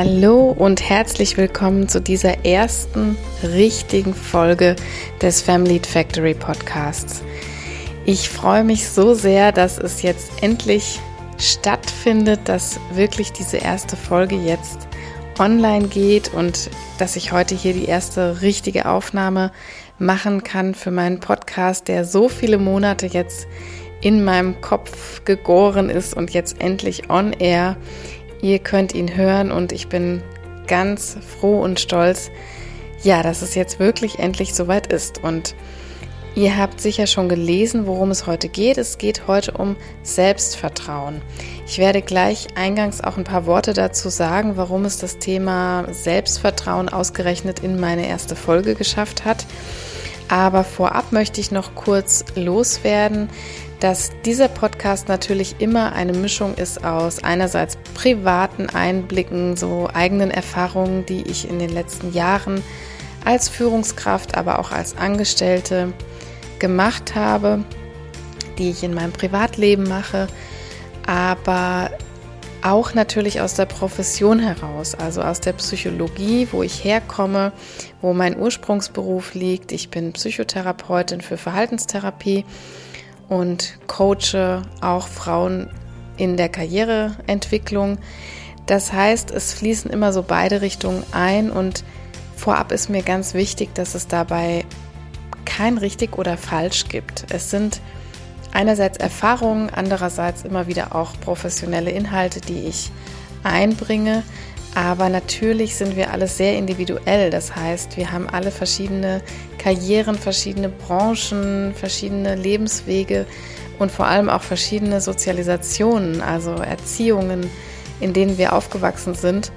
Hallo und herzlich willkommen zu dieser ersten richtigen Folge des Family Factory Podcasts. Ich freue mich so sehr, dass es jetzt endlich stattfindet, dass wirklich diese erste Folge jetzt online geht und dass ich heute hier die erste richtige Aufnahme machen kann für meinen Podcast, der so viele Monate jetzt in meinem Kopf gegoren ist und jetzt endlich on air Ihr könnt ihn hören und ich bin ganz froh und stolz, ja, dass es jetzt wirklich endlich soweit ist. Und ihr habt sicher schon gelesen, worum es heute geht. Es geht heute um Selbstvertrauen. Ich werde gleich eingangs auch ein paar Worte dazu sagen, warum es das Thema Selbstvertrauen ausgerechnet in meine erste Folge geschafft hat. Aber vorab möchte ich noch kurz loswerden, dass dieser Podcast natürlich immer eine Mischung ist aus einerseits privaten Einblicken, so eigenen Erfahrungen, die ich in den letzten Jahren als Führungskraft, aber auch als Angestellte gemacht habe, die ich in meinem Privatleben mache, aber auch natürlich aus der Profession heraus, also aus der Psychologie, wo ich herkomme, wo mein Ursprungsberuf liegt. Ich bin Psychotherapeutin für Verhaltenstherapie und coache auch Frauen in der Karriereentwicklung. Das heißt, es fließen immer so beide Richtungen ein und vorab ist mir ganz wichtig, dass es dabei kein richtig oder falsch gibt. Es sind einerseits Erfahrungen, andererseits immer wieder auch professionelle Inhalte, die ich einbringe. Aber natürlich sind wir alle sehr individuell. Das heißt, wir haben alle verschiedene Karrieren, verschiedene Branchen, verschiedene Lebenswege und vor allem auch verschiedene Sozialisationen, also Erziehungen, in denen wir aufgewachsen sind.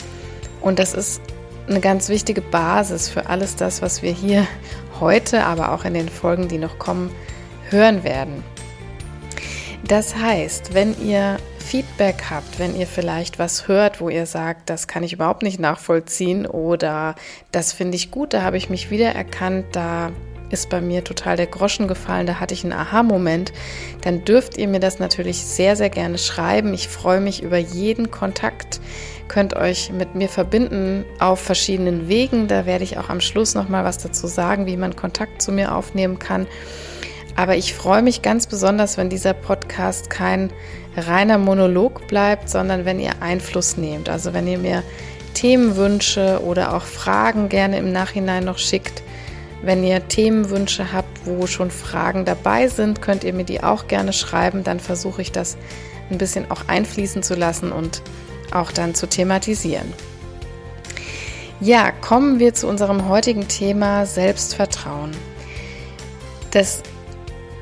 Und das ist eine ganz wichtige Basis für alles das, was wir hier heute, aber auch in den Folgen, die noch kommen, hören werden. Das heißt, wenn ihr Feedback habt, wenn ihr vielleicht was hört, wo ihr sagt, das kann ich überhaupt nicht nachvollziehen oder das finde ich gut, da habe ich mich wiedererkannt, da ist bei mir total der Groschen gefallen, da hatte ich einen Aha-Moment, dann dürft ihr mir das natürlich sehr, sehr gerne schreiben. Ich freue mich über jeden Kontakt, könnt euch mit mir verbinden auf verschiedenen Wegen. Da werde ich auch am Schluss nochmal was dazu sagen, wie man Kontakt zu mir aufnehmen kann. Aber ich freue mich ganz besonders, wenn dieser Podcast kein reiner Monolog bleibt, sondern wenn ihr Einfluss nehmt. Also wenn ihr mir Themenwünsche oder auch Fragen gerne im Nachhinein noch schickt. Wenn ihr Themenwünsche habt, wo schon Fragen dabei sind, könnt ihr mir die auch gerne schreiben. Dann versuche ich das ein bisschen auch einfließen zu lassen und auch dann zu thematisieren. Ja, kommen wir zu unserem heutigen Thema Selbstvertrauen. Das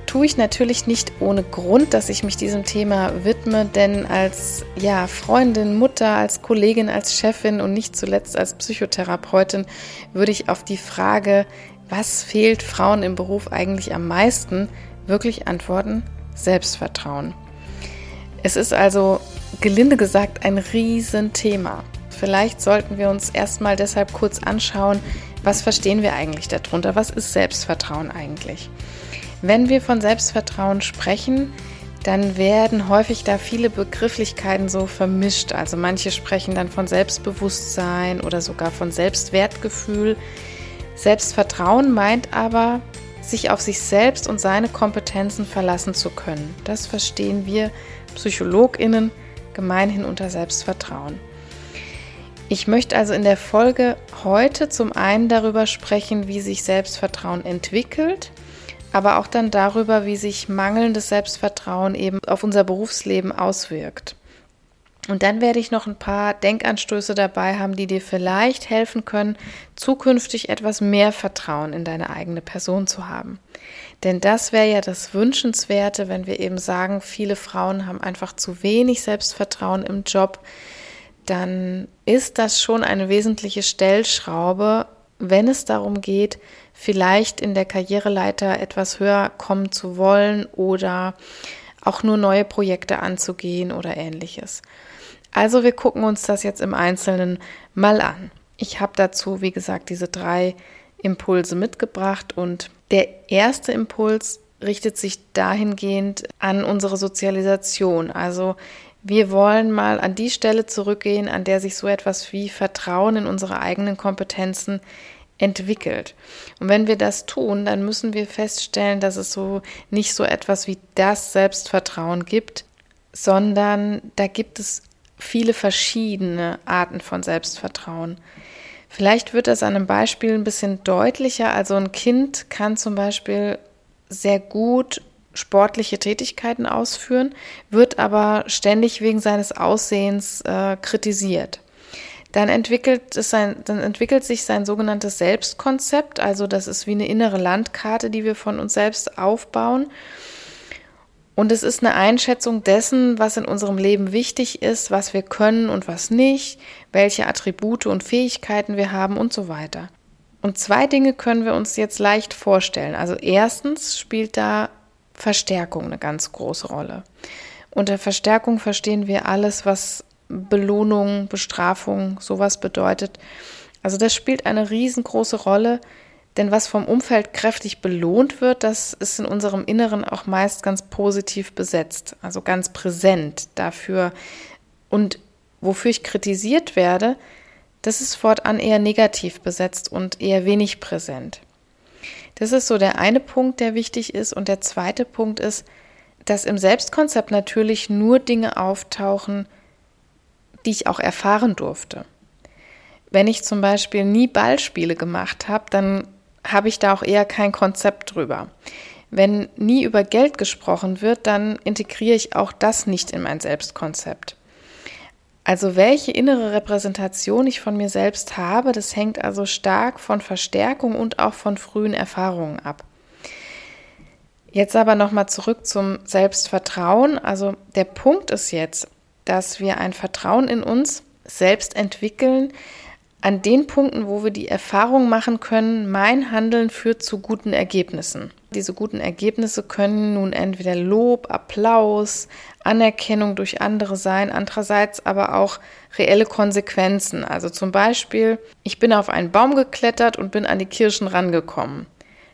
tue ich natürlich nicht ohne Grund, dass ich mich diesem Thema widme, denn als ja, Freundin, Mutter, als Kollegin, als Chefin und nicht zuletzt als Psychotherapeutin würde ich auf die Frage, was fehlt Frauen im Beruf eigentlich am meisten, wirklich antworten, Selbstvertrauen. Es ist also gelinde gesagt ein Riesenthema. Vielleicht sollten wir uns erstmal deshalb kurz anschauen, was verstehen wir eigentlich darunter? Was ist Selbstvertrauen eigentlich? Wenn wir von Selbstvertrauen sprechen, dann werden häufig da viele Begrifflichkeiten so vermischt. Also manche sprechen dann von Selbstbewusstsein oder sogar von Selbstwertgefühl. Selbstvertrauen meint aber, sich auf sich selbst und seine Kompetenzen verlassen zu können. Das verstehen wir Psychologinnen gemeinhin unter Selbstvertrauen. Ich möchte also in der Folge heute zum einen darüber sprechen, wie sich Selbstvertrauen entwickelt aber auch dann darüber, wie sich mangelndes Selbstvertrauen eben auf unser Berufsleben auswirkt. Und dann werde ich noch ein paar Denkanstöße dabei haben, die dir vielleicht helfen können, zukünftig etwas mehr Vertrauen in deine eigene Person zu haben. Denn das wäre ja das Wünschenswerte, wenn wir eben sagen, viele Frauen haben einfach zu wenig Selbstvertrauen im Job, dann ist das schon eine wesentliche Stellschraube, wenn es darum geht, vielleicht in der Karriereleiter etwas höher kommen zu wollen oder auch nur neue Projekte anzugehen oder ähnliches. Also wir gucken uns das jetzt im Einzelnen mal an. Ich habe dazu, wie gesagt, diese drei Impulse mitgebracht und der erste Impuls richtet sich dahingehend an unsere Sozialisation. Also wir wollen mal an die Stelle zurückgehen, an der sich so etwas wie Vertrauen in unsere eigenen Kompetenzen entwickelt. Und wenn wir das tun, dann müssen wir feststellen, dass es so nicht so etwas wie das Selbstvertrauen gibt, sondern da gibt es viele verschiedene Arten von Selbstvertrauen. Vielleicht wird das an einem Beispiel ein bisschen deutlicher. Also ein Kind kann zum Beispiel sehr gut sportliche Tätigkeiten ausführen, wird aber ständig wegen seines Aussehens äh, kritisiert. Dann entwickelt, es sein, dann entwickelt sich sein sogenanntes Selbstkonzept, also das ist wie eine innere Landkarte, die wir von uns selbst aufbauen. Und es ist eine Einschätzung dessen, was in unserem Leben wichtig ist, was wir können und was nicht, welche Attribute und Fähigkeiten wir haben und so weiter. Und zwei Dinge können wir uns jetzt leicht vorstellen. Also erstens spielt da Verstärkung eine ganz große Rolle. Unter Verstärkung verstehen wir alles, was Belohnung, Bestrafung, sowas bedeutet. Also das spielt eine riesengroße Rolle denn was vom Umfeld kräftig belohnt wird, das ist in unserem Inneren auch meist ganz positiv besetzt, also ganz präsent dafür. Und wofür ich kritisiert werde, das ist fortan eher negativ besetzt und eher wenig präsent. Das ist so der eine Punkt, der wichtig ist. Und der zweite Punkt ist, dass im Selbstkonzept natürlich nur Dinge auftauchen, die ich auch erfahren durfte. Wenn ich zum Beispiel nie Ballspiele gemacht habe, dann habe ich da auch eher kein Konzept drüber. Wenn nie über Geld gesprochen wird, dann integriere ich auch das nicht in mein Selbstkonzept. Also welche innere Repräsentation ich von mir selbst habe, das hängt also stark von Verstärkung und auch von frühen Erfahrungen ab. Jetzt aber nochmal zurück zum Selbstvertrauen. Also der Punkt ist jetzt, dass wir ein Vertrauen in uns selbst entwickeln, an den Punkten, wo wir die Erfahrung machen können, mein Handeln führt zu guten Ergebnissen. Diese guten Ergebnisse können nun entweder Lob, Applaus, Anerkennung durch andere sein, andererseits aber auch reelle Konsequenzen. Also zum Beispiel, ich bin auf einen Baum geklettert und bin an die Kirschen rangekommen.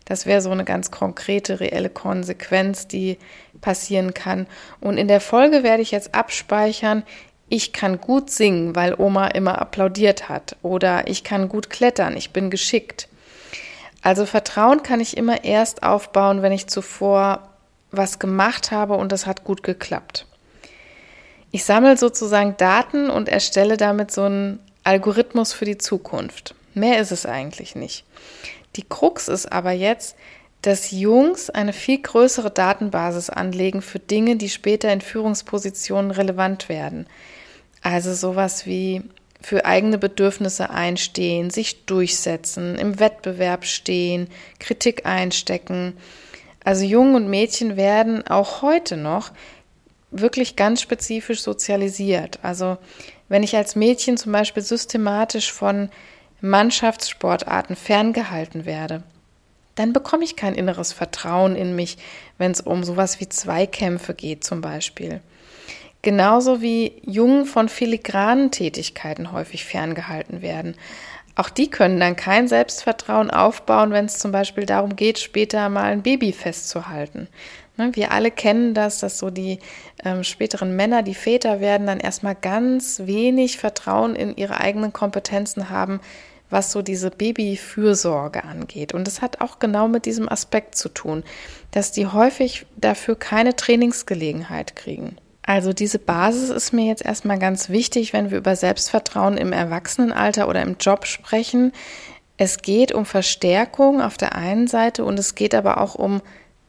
Das wäre so eine ganz konkrete, reelle Konsequenz, die passieren kann. Und in der Folge werde ich jetzt abspeichern, ich kann gut singen, weil Oma immer applaudiert hat. Oder ich kann gut klettern, ich bin geschickt. Also Vertrauen kann ich immer erst aufbauen, wenn ich zuvor was gemacht habe und es hat gut geklappt. Ich sammle sozusagen Daten und erstelle damit so einen Algorithmus für die Zukunft. Mehr ist es eigentlich nicht. Die Krux ist aber jetzt, dass Jungs eine viel größere Datenbasis anlegen für Dinge, die später in Führungspositionen relevant werden. Also sowas wie für eigene Bedürfnisse einstehen, sich durchsetzen, im Wettbewerb stehen, Kritik einstecken. Also Jungen und Mädchen werden auch heute noch wirklich ganz spezifisch sozialisiert. Also wenn ich als Mädchen zum Beispiel systematisch von Mannschaftssportarten ferngehalten werde, dann bekomme ich kein inneres Vertrauen in mich, wenn es um sowas wie Zweikämpfe geht zum Beispiel. Genauso wie Jungen von filigranen Tätigkeiten häufig ferngehalten werden. Auch die können dann kein Selbstvertrauen aufbauen, wenn es zum Beispiel darum geht, später mal ein Baby festzuhalten. Ne, wir alle kennen das, dass so die ähm, späteren Männer, die Väter werden, dann erstmal ganz wenig Vertrauen in ihre eigenen Kompetenzen haben, was so diese Babyfürsorge angeht. Und das hat auch genau mit diesem Aspekt zu tun, dass die häufig dafür keine Trainingsgelegenheit kriegen. Also diese Basis ist mir jetzt erstmal ganz wichtig, wenn wir über Selbstvertrauen im Erwachsenenalter oder im Job sprechen. Es geht um Verstärkung auf der einen Seite und es geht aber auch um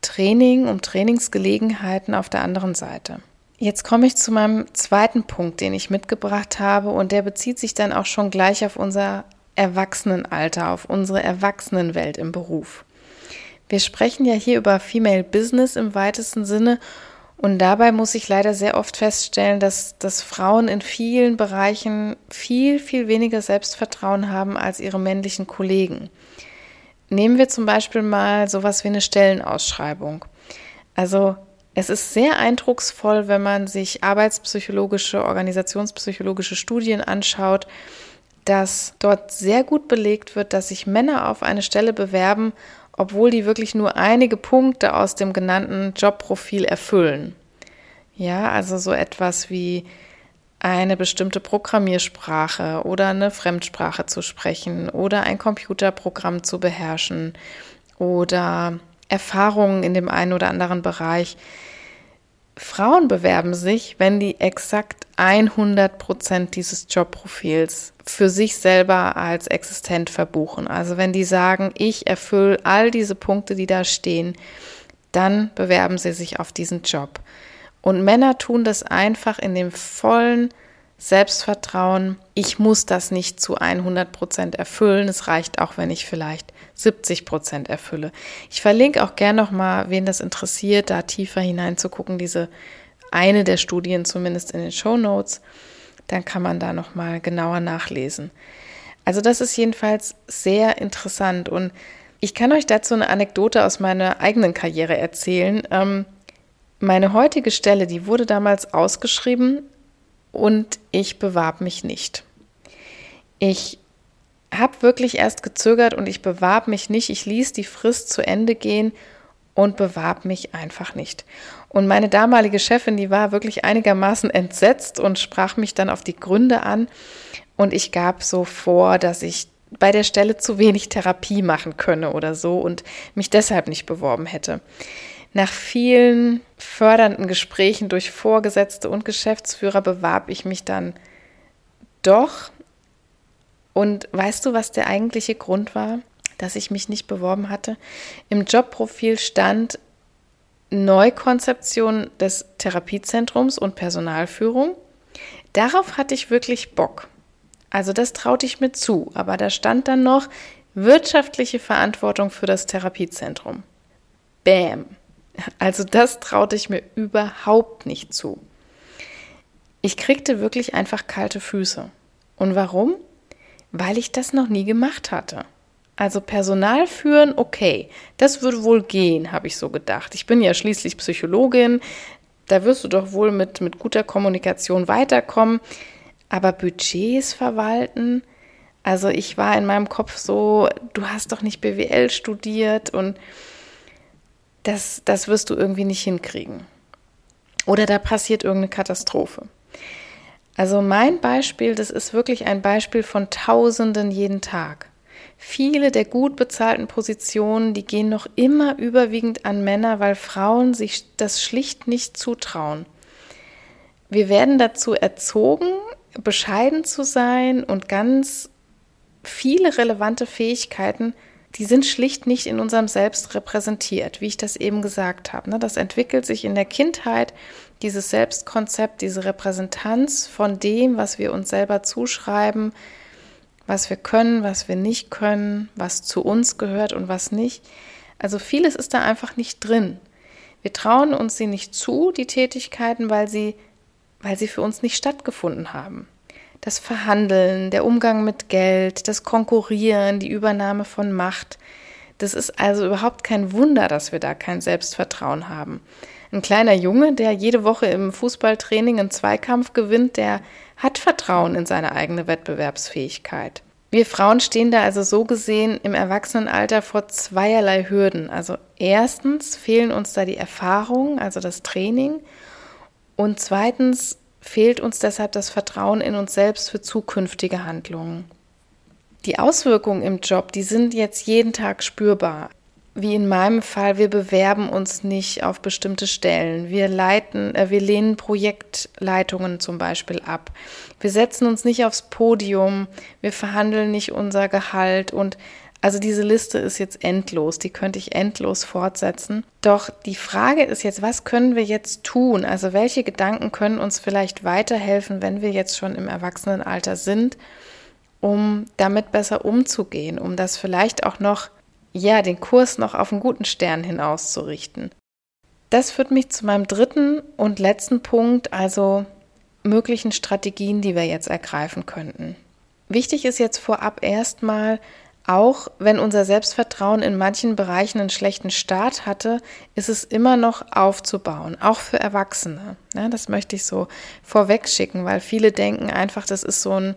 Training, um Trainingsgelegenheiten auf der anderen Seite. Jetzt komme ich zu meinem zweiten Punkt, den ich mitgebracht habe und der bezieht sich dann auch schon gleich auf unser Erwachsenenalter, auf unsere Erwachsenenwelt im Beruf. Wir sprechen ja hier über Female Business im weitesten Sinne Und dabei muss ich leider sehr oft feststellen, dass, dass Frauen in vielen Bereichen viel, viel weniger Selbstvertrauen haben als ihre männlichen Kollegen. Nehmen wir zum Beispiel mal sowas wie eine Stellenausschreibung. Also es ist sehr eindrucksvoll, wenn man sich arbeitspsychologische, organisationspsychologische Studien anschaut, dass dort sehr gut belegt wird, dass sich Männer auf eine Stelle bewerben, obwohl die wirklich nur einige Punkte aus dem genannten Jobprofil erfüllen. Ja, also so etwas wie eine bestimmte Programmiersprache oder eine Fremdsprache zu sprechen oder ein Computerprogramm zu beherrschen oder Erfahrungen in dem einen oder anderen Bereich. Frauen bewerben sich, wenn die exakt 100 Prozent dieses Jobprofils für sich selber als existent verbuchen. Also wenn die sagen, ich erfülle all diese Punkte, die da stehen, dann bewerben sie sich auf diesen Job. Und Männer tun das einfach in dem vollen Selbstvertrauen. Ich muss das nicht zu 100 Prozent erfüllen. Es reicht auch, wenn ich vielleicht 70 Prozent erfülle. Ich verlinke auch gerne noch mal, wen das interessiert, da tiefer hineinzugucken, diese eine der Studien zumindest in den Show Notes. Dann kann man da noch mal genauer nachlesen. Also das ist jedenfalls sehr interessant und ich kann euch dazu eine Anekdote aus meiner eigenen Karriere erzählen. Ähm, meine heutige Stelle, die wurde damals ausgeschrieben und ich bewarb mich nicht. Ich habe wirklich erst gezögert und ich bewarb mich nicht. Ich ließ die Frist zu Ende gehen und bewarb mich einfach nicht. Und meine damalige Chefin, die war wirklich einigermaßen entsetzt und sprach mich dann auf die Gründe an. Und ich gab so vor, dass ich bei der Stelle zu wenig Therapie machen könne oder so und mich deshalb nicht beworben hätte. Nach vielen fördernden Gesprächen durch Vorgesetzte und Geschäftsführer bewarb ich mich dann doch und weißt du, was der eigentliche Grund war, dass ich mich nicht beworben hatte? Im Jobprofil stand Neukonzeption des Therapiezentrums und Personalführung. Darauf hatte ich wirklich Bock. Also das traute ich mir zu, aber da stand dann noch wirtschaftliche Verantwortung für das Therapiezentrum. Bäm. Also das traute ich mir überhaupt nicht zu. Ich kriegte wirklich einfach kalte Füße. Und warum? weil ich das noch nie gemacht hatte. Also Personal führen, okay, das würde wohl gehen, habe ich so gedacht. Ich bin ja schließlich Psychologin, da wirst du doch wohl mit, mit guter Kommunikation weiterkommen. Aber Budgets verwalten, also ich war in meinem Kopf so, du hast doch nicht BWL studiert und das, das wirst du irgendwie nicht hinkriegen. Oder da passiert irgendeine Katastrophe. Also mein Beispiel, das ist wirklich ein Beispiel von Tausenden jeden Tag. Viele der gut bezahlten Positionen, die gehen noch immer überwiegend an Männer, weil Frauen sich das schlicht nicht zutrauen. Wir werden dazu erzogen, bescheiden zu sein und ganz viele relevante Fähigkeiten, die sind schlicht nicht in unserem Selbst repräsentiert, wie ich das eben gesagt habe. Ne? Das entwickelt sich in der Kindheit dieses Selbstkonzept, diese Repräsentanz von dem, was wir uns selber zuschreiben, was wir können, was wir nicht können, was zu uns gehört und was nicht. Also vieles ist da einfach nicht drin. Wir trauen uns sie nicht zu, die Tätigkeiten, weil sie, weil sie für uns nicht stattgefunden haben. Das Verhandeln, der Umgang mit Geld, das Konkurrieren, die Übernahme von Macht. Das ist also überhaupt kein Wunder, dass wir da kein Selbstvertrauen haben. Ein kleiner Junge, der jede Woche im Fußballtraining einen Zweikampf gewinnt, der hat Vertrauen in seine eigene Wettbewerbsfähigkeit. Wir Frauen stehen da also so gesehen im Erwachsenenalter vor zweierlei Hürden. Also erstens fehlen uns da die Erfahrung, also das Training. Und zweitens fehlt uns deshalb das Vertrauen in uns selbst für zukünftige Handlungen. Die Auswirkungen im Job, die sind jetzt jeden Tag spürbar wie in meinem Fall, wir bewerben uns nicht auf bestimmte Stellen. Wir leiten, äh, wir lehnen Projektleitungen zum Beispiel ab. Wir setzen uns nicht aufs Podium. Wir verhandeln nicht unser Gehalt und also diese Liste ist jetzt endlos, die könnte ich endlos fortsetzen. Doch die Frage ist jetzt, was können wir jetzt tun? Also welche Gedanken können uns vielleicht weiterhelfen, wenn wir jetzt schon im Erwachsenenalter sind, um damit besser umzugehen, um das vielleicht auch noch ja, den Kurs noch auf einen guten Stern hin auszurichten. Das führt mich zu meinem dritten und letzten Punkt, also möglichen Strategien, die wir jetzt ergreifen könnten. Wichtig ist jetzt vorab erstmal, auch wenn unser Selbstvertrauen in manchen Bereichen einen schlechten Start hatte, ist es immer noch aufzubauen, auch für Erwachsene. Ja, das möchte ich so vorweg schicken, weil viele denken einfach, das ist so ein,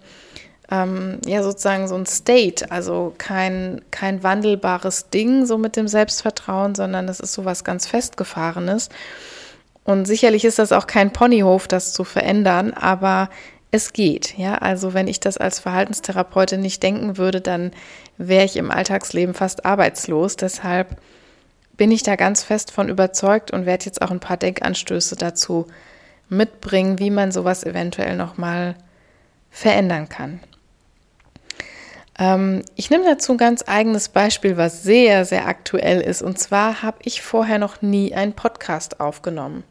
ähm, ja, sozusagen so ein State, also kein, kein wandelbares Ding so mit dem Selbstvertrauen, sondern das ist so was ganz Festgefahrenes. Und sicherlich ist das auch kein Ponyhof, das zu verändern, aber es geht. Ja, also wenn ich das als Verhaltenstherapeutin nicht denken würde, dann wäre ich im Alltagsleben fast arbeitslos. Deshalb bin ich da ganz fest von überzeugt und werde jetzt auch ein paar Denkanstöße dazu mitbringen, wie man sowas eventuell nochmal verändern kann. Ähm, ich nehme dazu ein ganz eigenes Beispiel, was sehr, sehr aktuell ist. Und zwar habe ich vorher noch nie einen Podcast aufgenommen.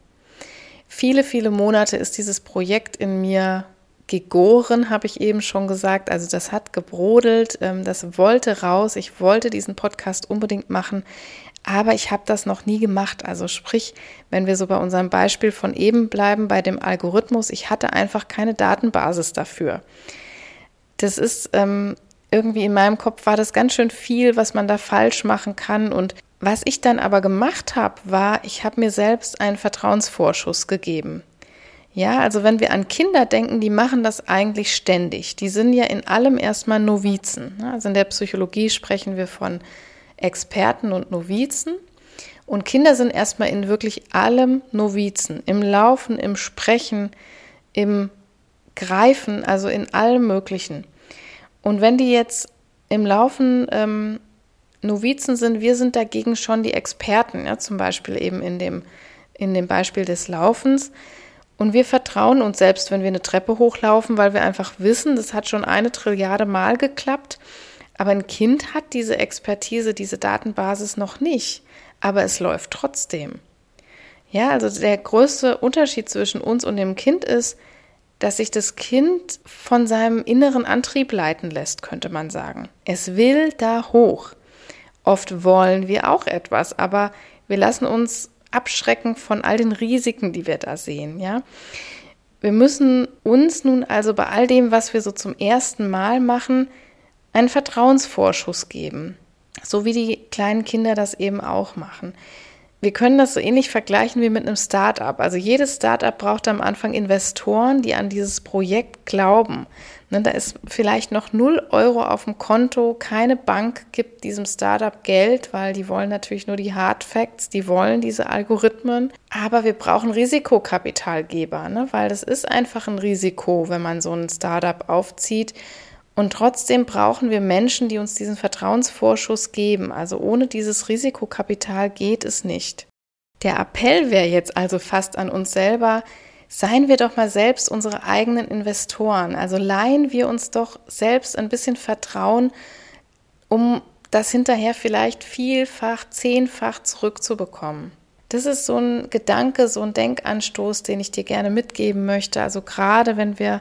Viele, viele Monate ist dieses Projekt in mir gegoren, habe ich eben schon gesagt. Also das hat gebrodelt, ähm, das wollte raus. Ich wollte diesen Podcast unbedingt machen, aber ich habe das noch nie gemacht. Also sprich, wenn wir so bei unserem Beispiel von eben bleiben, bei dem Algorithmus, ich hatte einfach keine Datenbasis dafür. Das ist ähm, irgendwie in meinem Kopf war das ganz schön viel, was man da falsch machen kann. Und was ich dann aber gemacht habe, war, ich habe mir selbst einen Vertrauensvorschuss gegeben. Ja, also wenn wir an Kinder denken, die machen das eigentlich ständig. Die sind ja in allem erstmal Novizen. Also in der Psychologie sprechen wir von Experten und Novizen. Und Kinder sind erstmal in wirklich allem Novizen. Im Laufen, im Sprechen, im Greifen, also in allem Möglichen. Und wenn die jetzt im Laufen ähm, Novizen sind, wir sind dagegen schon die Experten, ja, zum Beispiel eben in dem, in dem Beispiel des Laufens. Und wir vertrauen uns selbst, wenn wir eine Treppe hochlaufen, weil wir einfach wissen, das hat schon eine Trilliarde Mal geklappt. Aber ein Kind hat diese Expertise, diese Datenbasis noch nicht. Aber es läuft trotzdem. Ja, also der größte Unterschied zwischen uns und dem Kind ist, dass sich das Kind von seinem inneren Antrieb leiten lässt, könnte man sagen. Es will da hoch. Oft wollen wir auch etwas, aber wir lassen uns abschrecken von all den Risiken, die wir da sehen, ja. Wir müssen uns nun also bei all dem, was wir so zum ersten Mal machen, einen Vertrauensvorschuss geben, so wie die kleinen Kinder das eben auch machen. Wir können das so ähnlich vergleichen wie mit einem Startup. Also jedes Startup braucht am Anfang Investoren, die an dieses Projekt glauben. Ne, da ist vielleicht noch 0 Euro auf dem Konto, keine Bank gibt diesem Startup Geld, weil die wollen natürlich nur die Hard Facts, die wollen diese Algorithmen. Aber wir brauchen Risikokapitalgeber, ne, weil das ist einfach ein Risiko, wenn man so ein Startup aufzieht. Und trotzdem brauchen wir Menschen, die uns diesen Vertrauensvorschuss geben. Also ohne dieses Risikokapital geht es nicht. Der Appell wäre jetzt also fast an uns selber, seien wir doch mal selbst unsere eigenen Investoren. Also leihen wir uns doch selbst ein bisschen Vertrauen, um das hinterher vielleicht vielfach, zehnfach zurückzubekommen. Das ist so ein Gedanke, so ein Denkanstoß, den ich dir gerne mitgeben möchte. Also gerade wenn wir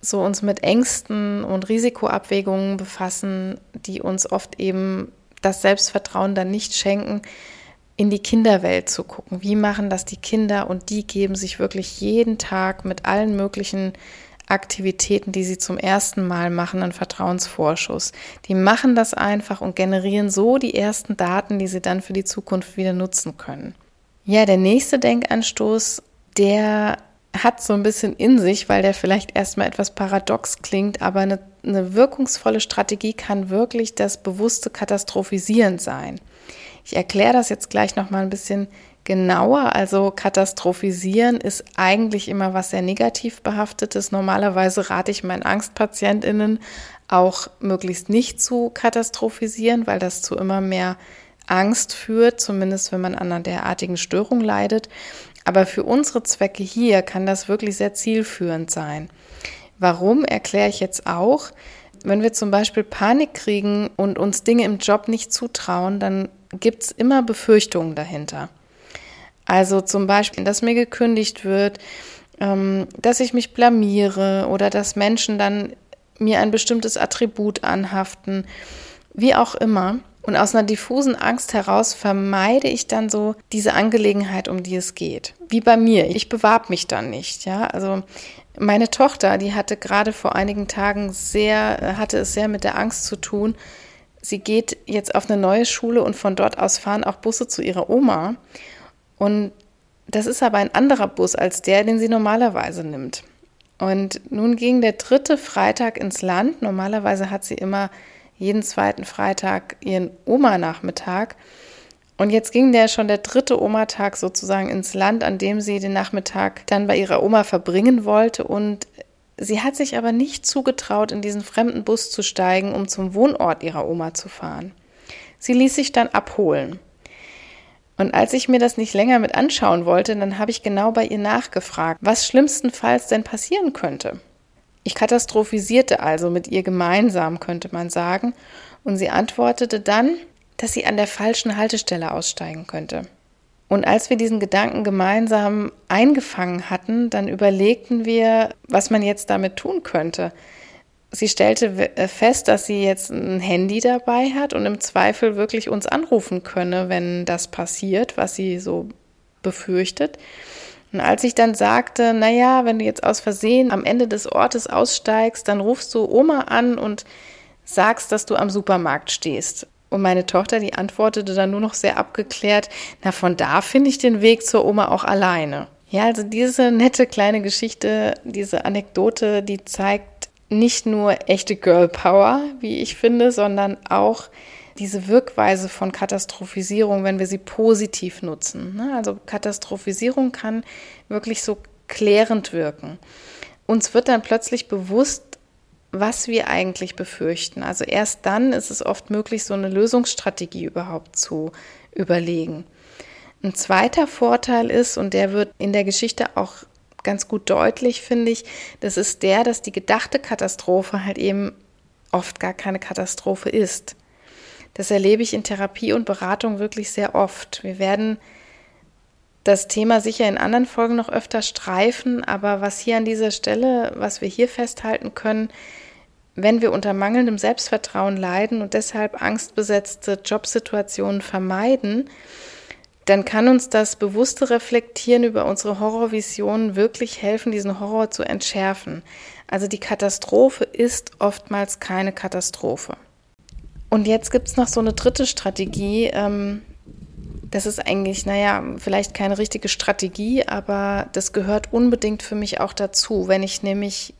so uns mit Ängsten und Risikoabwägungen befassen, die uns oft eben das Selbstvertrauen dann nicht schenken, in die Kinderwelt zu gucken. Wie machen das die Kinder? Und die geben sich wirklich jeden Tag mit allen möglichen Aktivitäten, die sie zum ersten Mal machen, einen Vertrauensvorschuss. Die machen das einfach und generieren so die ersten Daten, die sie dann für die Zukunft wieder nutzen können. Ja, der nächste Denkanstoß, der hat so ein bisschen in sich, weil der vielleicht erstmal etwas paradox klingt, aber eine, eine wirkungsvolle Strategie kann wirklich das bewusste Katastrophisieren sein. Ich erkläre das jetzt gleich noch mal ein bisschen genauer. Also katastrophisieren ist eigentlich immer was sehr negativ behaftetes. Normalerweise rate ich meinen Angstpatientinnen auch möglichst nicht zu katastrophisieren, weil das zu immer mehr Angst führt, zumindest wenn man an einer derartigen Störung leidet. Aber für unsere Zwecke hier kann das wirklich sehr zielführend sein. Warum erkläre ich jetzt auch? Wenn wir zum Beispiel Panik kriegen und uns Dinge im Job nicht zutrauen, dann gibt es immer Befürchtungen dahinter. Also zum Beispiel, dass mir gekündigt wird, ähm, dass ich mich blamiere oder dass Menschen dann mir ein bestimmtes Attribut anhaften, wie auch immer. Und aus einer diffusen Angst heraus vermeide ich dann so diese Angelegenheit, um die es geht. Wie bei mir. Ich bewarb mich dann nicht, ja. Also meine Tochter, die hatte gerade vor einigen Tagen sehr, hatte es sehr mit der Angst zu tun. Sie geht jetzt auf eine neue Schule und von dort aus fahren auch Busse zu ihrer Oma. Und das ist aber ein anderer Bus als der, den sie normalerweise nimmt. Und nun ging der dritte Freitag ins Land. Normalerweise hat sie immer jeden zweiten Freitag ihren Oma-Nachmittag. Und jetzt ging der schon der dritte Oma-Tag sozusagen ins Land, an dem sie den Nachmittag dann bei ihrer Oma verbringen wollte. Und sie hat sich aber nicht zugetraut, in diesen fremden Bus zu steigen, um zum Wohnort ihrer Oma zu fahren. Sie ließ sich dann abholen. Und als ich mir das nicht länger mit anschauen wollte, dann habe ich genau bei ihr nachgefragt, was schlimmstenfalls denn passieren könnte. Ich katastrophisierte also mit ihr gemeinsam, könnte man sagen, und sie antwortete dann, dass sie an der falschen Haltestelle aussteigen könnte. Und als wir diesen Gedanken gemeinsam eingefangen hatten, dann überlegten wir, was man jetzt damit tun könnte. Sie stellte äh, fest, dass sie jetzt ein Handy dabei hat und im Zweifel wirklich uns anrufen könne, wenn das passiert, was sie so befürchtet. Und als ich dann sagte, naja, wenn du jetzt aus Versehen am Ende des Ortes aussteigst, dann rufst du Oma an und sagst, dass du am Supermarkt stehst. Und meine Tochter, die antwortete dann nur noch sehr abgeklärt, na von da finde ich den Weg zur Oma auch alleine. Ja, also diese nette kleine Geschichte, diese Anekdote, die zeigt nicht nur echte Girl Power, wie ich finde, sondern auch, diese Wirkweise von Katastrophisierung, wenn wir sie positiv nutzen. Ne? Also Katastrophisierung kann wirklich so klärend wirken. Uns wird dann plötzlich bewusst, was wir eigentlich befürchten. Also erst dann ist es oft möglich, so eine Lösungsstrategie überhaupt zu überlegen. Ein zweiter Vorteil ist, und der wird in der Geschichte auch ganz gut deutlich, finde ich, das ist der, dass die gedachte Katastrophe halt eben oft gar keine Katastrophe ist. Das erlebe ich in Therapie und Beratung wirklich sehr oft. Wir werden das Thema sicher in anderen Folgen noch öfter streifen, aber was hier an dieser Stelle, was wir hier festhalten können, wenn wir unter mangelndem Selbstvertrauen leiden und deshalb angstbesetzte Jobsituationen vermeiden, dann kann uns das bewusste Reflektieren über unsere Horrorvisionen wirklich helfen, diesen Horror zu entschärfen. Also die Katastrophe ist oftmals keine Katastrophe. Und jetzt gibt es noch so eine dritte Strategie. Ähm, das ist eigentlich, naja, vielleicht keine richtige Strategie, aber das gehört unbedingt für mich auch dazu. Wenn ich nämlich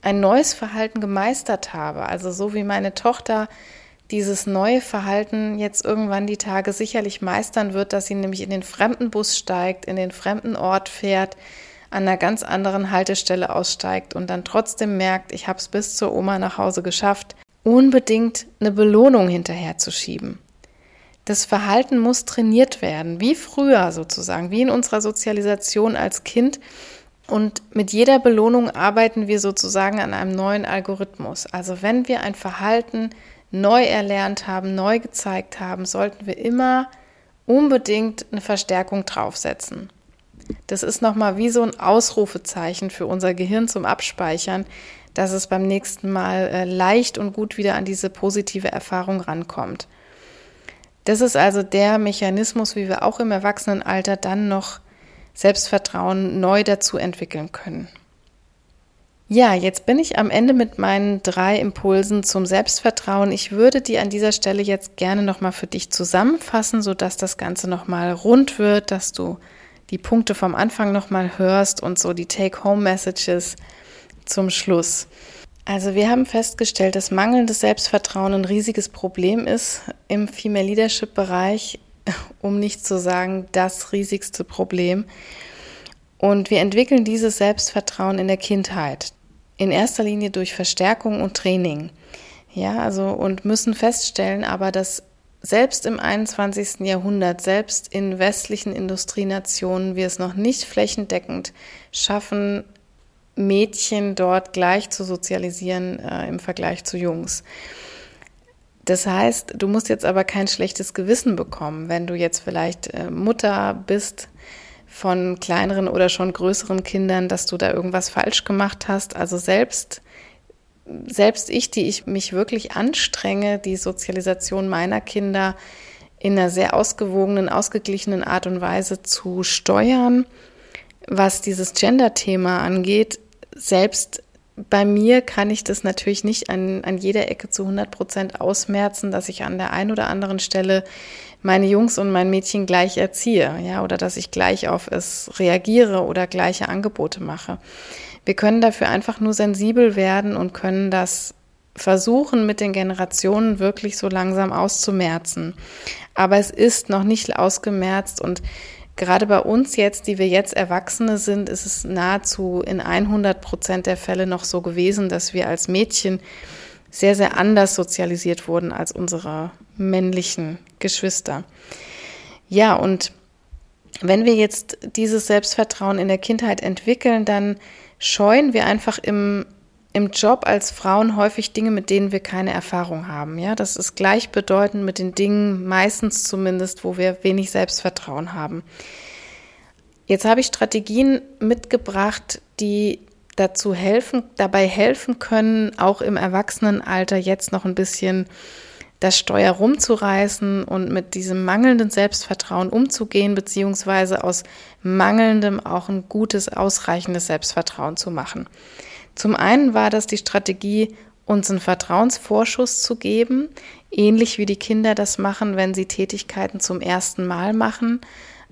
ein neues Verhalten gemeistert habe, also so wie meine Tochter dieses neue Verhalten jetzt irgendwann die Tage sicherlich meistern wird, dass sie nämlich in den fremden Bus steigt, in den fremden Ort fährt, an einer ganz anderen Haltestelle aussteigt und dann trotzdem merkt, ich habe es bis zur Oma nach Hause geschafft, unbedingt eine Belohnung hinterherzuschieben. Das Verhalten muss trainiert werden, wie früher sozusagen, wie in unserer Sozialisation als Kind. Und mit jeder Belohnung arbeiten wir sozusagen an einem neuen Algorithmus. Also wenn wir ein Verhalten neu erlernt haben, neu gezeigt haben, sollten wir immer unbedingt eine Verstärkung draufsetzen. Das ist nochmal wie so ein Ausrufezeichen für unser Gehirn zum Abspeichern dass es beim nächsten Mal äh, leicht und gut wieder an diese positive Erfahrung rankommt. Das ist also der Mechanismus, wie wir auch im Erwachsenenalter dann noch Selbstvertrauen neu dazu entwickeln können. Ja, jetzt bin ich am Ende mit meinen drei Impulsen zum Selbstvertrauen. Ich würde die an dieser Stelle jetzt gerne nochmal für dich zusammenfassen, sodass das Ganze nochmal rund wird, dass du die Punkte vom Anfang nochmal hörst und so die Take-Home-Messages zum Schluss. Also wir haben festgestellt, dass mangelndes Selbstvertrauen ein riesiges Problem ist im Female Leadership Bereich, um nicht zu sagen das riesigste Problem. Und wir entwickeln dieses Selbstvertrauen in der Kindheit. In erster Linie durch Verstärkung und Training. Ja, also und müssen feststellen aber, dass selbst im 21. Jahrhundert, selbst in westlichen Industrienationen wir es noch nicht flächendeckend schaffen, Mädchen dort gleich zu sozialisieren äh, im Vergleich zu Jungs. Das heißt, du musst jetzt aber kein schlechtes Gewissen bekommen, wenn du jetzt vielleicht äh, Mutter bist von kleineren oder schon größeren Kindern, dass du da irgendwas falsch gemacht hast. Also selbst selbst ich, die ich mich wirklich anstrenge, die Sozialisation meiner Kinder in einer sehr ausgewogenen, ausgeglichenen Art und Weise zu steuern, was dieses Gender-Thema angeht, selbst bei mir kann ich das natürlich nicht an, an jeder Ecke zu 100 Prozent ausmerzen, dass ich an der einen oder anderen Stelle meine Jungs und mein Mädchen gleich erziehe, ja, oder dass ich gleich auf es reagiere oder gleiche Angebote mache. Wir können dafür einfach nur sensibel werden und können das versuchen, mit den Generationen wirklich so langsam auszumerzen. Aber es ist noch nicht ausgemerzt und Gerade bei uns jetzt, die wir jetzt Erwachsene sind, ist es nahezu in 100 Prozent der Fälle noch so gewesen, dass wir als Mädchen sehr, sehr anders sozialisiert wurden als unsere männlichen Geschwister. Ja, und wenn wir jetzt dieses Selbstvertrauen in der Kindheit entwickeln, dann scheuen wir einfach im im Job als Frauen häufig Dinge, mit denen wir keine Erfahrung haben. Ja, das ist gleichbedeutend mit den Dingen, meistens zumindest, wo wir wenig Selbstvertrauen haben. Jetzt habe ich Strategien mitgebracht, die dazu helfen, dabei helfen können, auch im Erwachsenenalter jetzt noch ein bisschen das Steuer rumzureißen und mit diesem mangelnden Selbstvertrauen umzugehen, beziehungsweise aus mangelndem auch ein gutes, ausreichendes Selbstvertrauen zu machen. Zum einen war das die Strategie, uns einen Vertrauensvorschuss zu geben, ähnlich wie die Kinder das machen, wenn sie Tätigkeiten zum ersten Mal machen.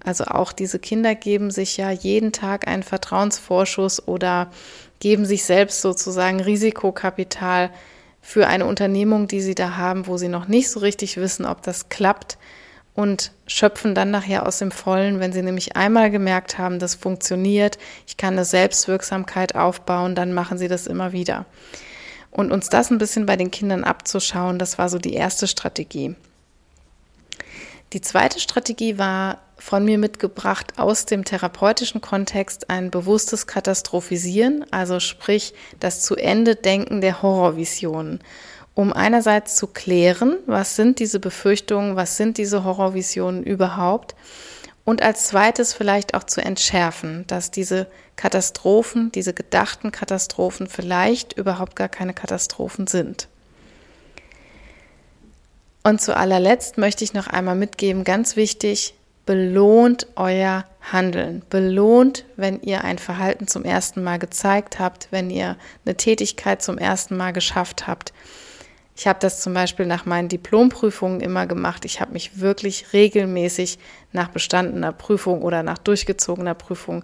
Also auch diese Kinder geben sich ja jeden Tag einen Vertrauensvorschuss oder geben sich selbst sozusagen Risikokapital für eine Unternehmung, die sie da haben, wo sie noch nicht so richtig wissen, ob das klappt und schöpfen dann nachher aus dem Vollen, wenn sie nämlich einmal gemerkt haben, das funktioniert, ich kann eine Selbstwirksamkeit aufbauen, dann machen sie das immer wieder. Und uns das ein bisschen bei den Kindern abzuschauen, das war so die erste Strategie. Die zweite Strategie war von mir mitgebracht aus dem therapeutischen Kontext ein bewusstes Katastrophisieren, also sprich das zu Ende Denken der Horrorvisionen um einerseits zu klären, was sind diese Befürchtungen, was sind diese Horrorvisionen überhaupt und als zweites vielleicht auch zu entschärfen, dass diese Katastrophen, diese gedachten Katastrophen vielleicht überhaupt gar keine Katastrophen sind. Und zu allerletzt möchte ich noch einmal mitgeben, ganz wichtig, belohnt euer Handeln. Belohnt, wenn ihr ein Verhalten zum ersten Mal gezeigt habt, wenn ihr eine Tätigkeit zum ersten Mal geschafft habt. Ich habe das zum Beispiel nach meinen Diplomprüfungen immer gemacht. Ich habe mich wirklich regelmäßig nach bestandener Prüfung oder nach durchgezogener Prüfung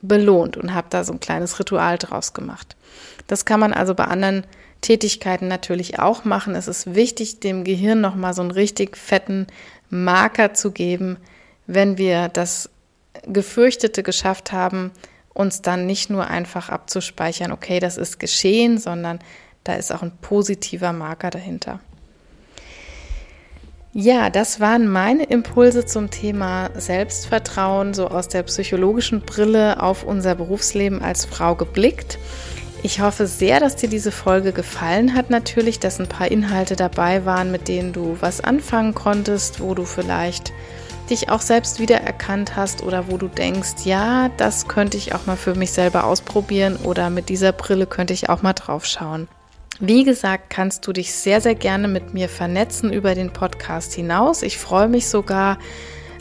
belohnt und habe da so ein kleines Ritual draus gemacht. Das kann man also bei anderen Tätigkeiten natürlich auch machen. Es ist wichtig, dem Gehirn nochmal so einen richtig fetten Marker zu geben, wenn wir das Gefürchtete geschafft haben, uns dann nicht nur einfach abzuspeichern, okay, das ist geschehen, sondern da ist auch ein positiver Marker dahinter. Ja, das waren meine Impulse zum Thema Selbstvertrauen, so aus der psychologischen Brille auf unser Berufsleben als Frau geblickt. Ich hoffe sehr, dass dir diese Folge gefallen hat. Natürlich, dass ein paar Inhalte dabei waren, mit denen du was anfangen konntest, wo du vielleicht dich auch selbst wiedererkannt hast oder wo du denkst, ja, das könnte ich auch mal für mich selber ausprobieren oder mit dieser Brille könnte ich auch mal drauf schauen. Wie gesagt, kannst du dich sehr, sehr gerne mit mir vernetzen über den Podcast hinaus. Ich freue mich sogar,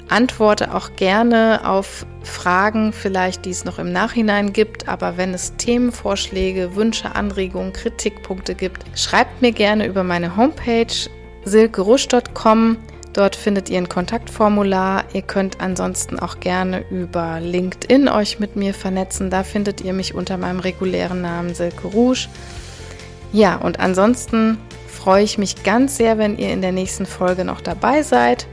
antworte auch gerne auf Fragen, vielleicht die es noch im Nachhinein gibt. Aber wenn es Themenvorschläge, Wünsche, Anregungen, Kritikpunkte gibt, schreibt mir gerne über meine Homepage silkerusch.com. Dort findet ihr ein Kontaktformular. Ihr könnt ansonsten auch gerne über LinkedIn euch mit mir vernetzen. Da findet ihr mich unter meinem regulären Namen Silke Rouge. Ja, und ansonsten freue ich mich ganz sehr, wenn ihr in der nächsten Folge noch dabei seid.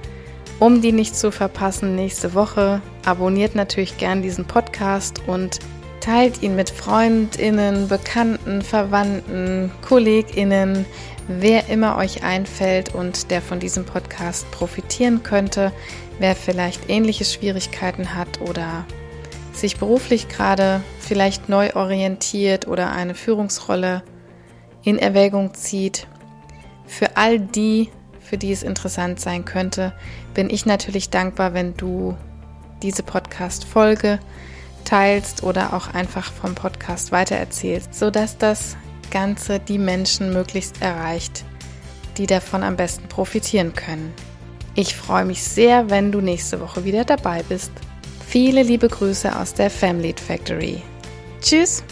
Um die nicht zu verpassen, nächste Woche abonniert natürlich gern diesen Podcast und teilt ihn mit Freundinnen, Bekannten, Verwandten, Kolleginnen, wer immer euch einfällt und der von diesem Podcast profitieren könnte, wer vielleicht ähnliche Schwierigkeiten hat oder sich beruflich gerade vielleicht neu orientiert oder eine Führungsrolle in Erwägung zieht. Für all die, für die es interessant sein könnte, bin ich natürlich dankbar, wenn du diese Podcast-Folge teilst oder auch einfach vom Podcast weitererzählst, sodass das Ganze die Menschen möglichst erreicht, die davon am besten profitieren können. Ich freue mich sehr, wenn du nächste Woche wieder dabei bist. Viele liebe Grüße aus der Family Factory. Tschüss!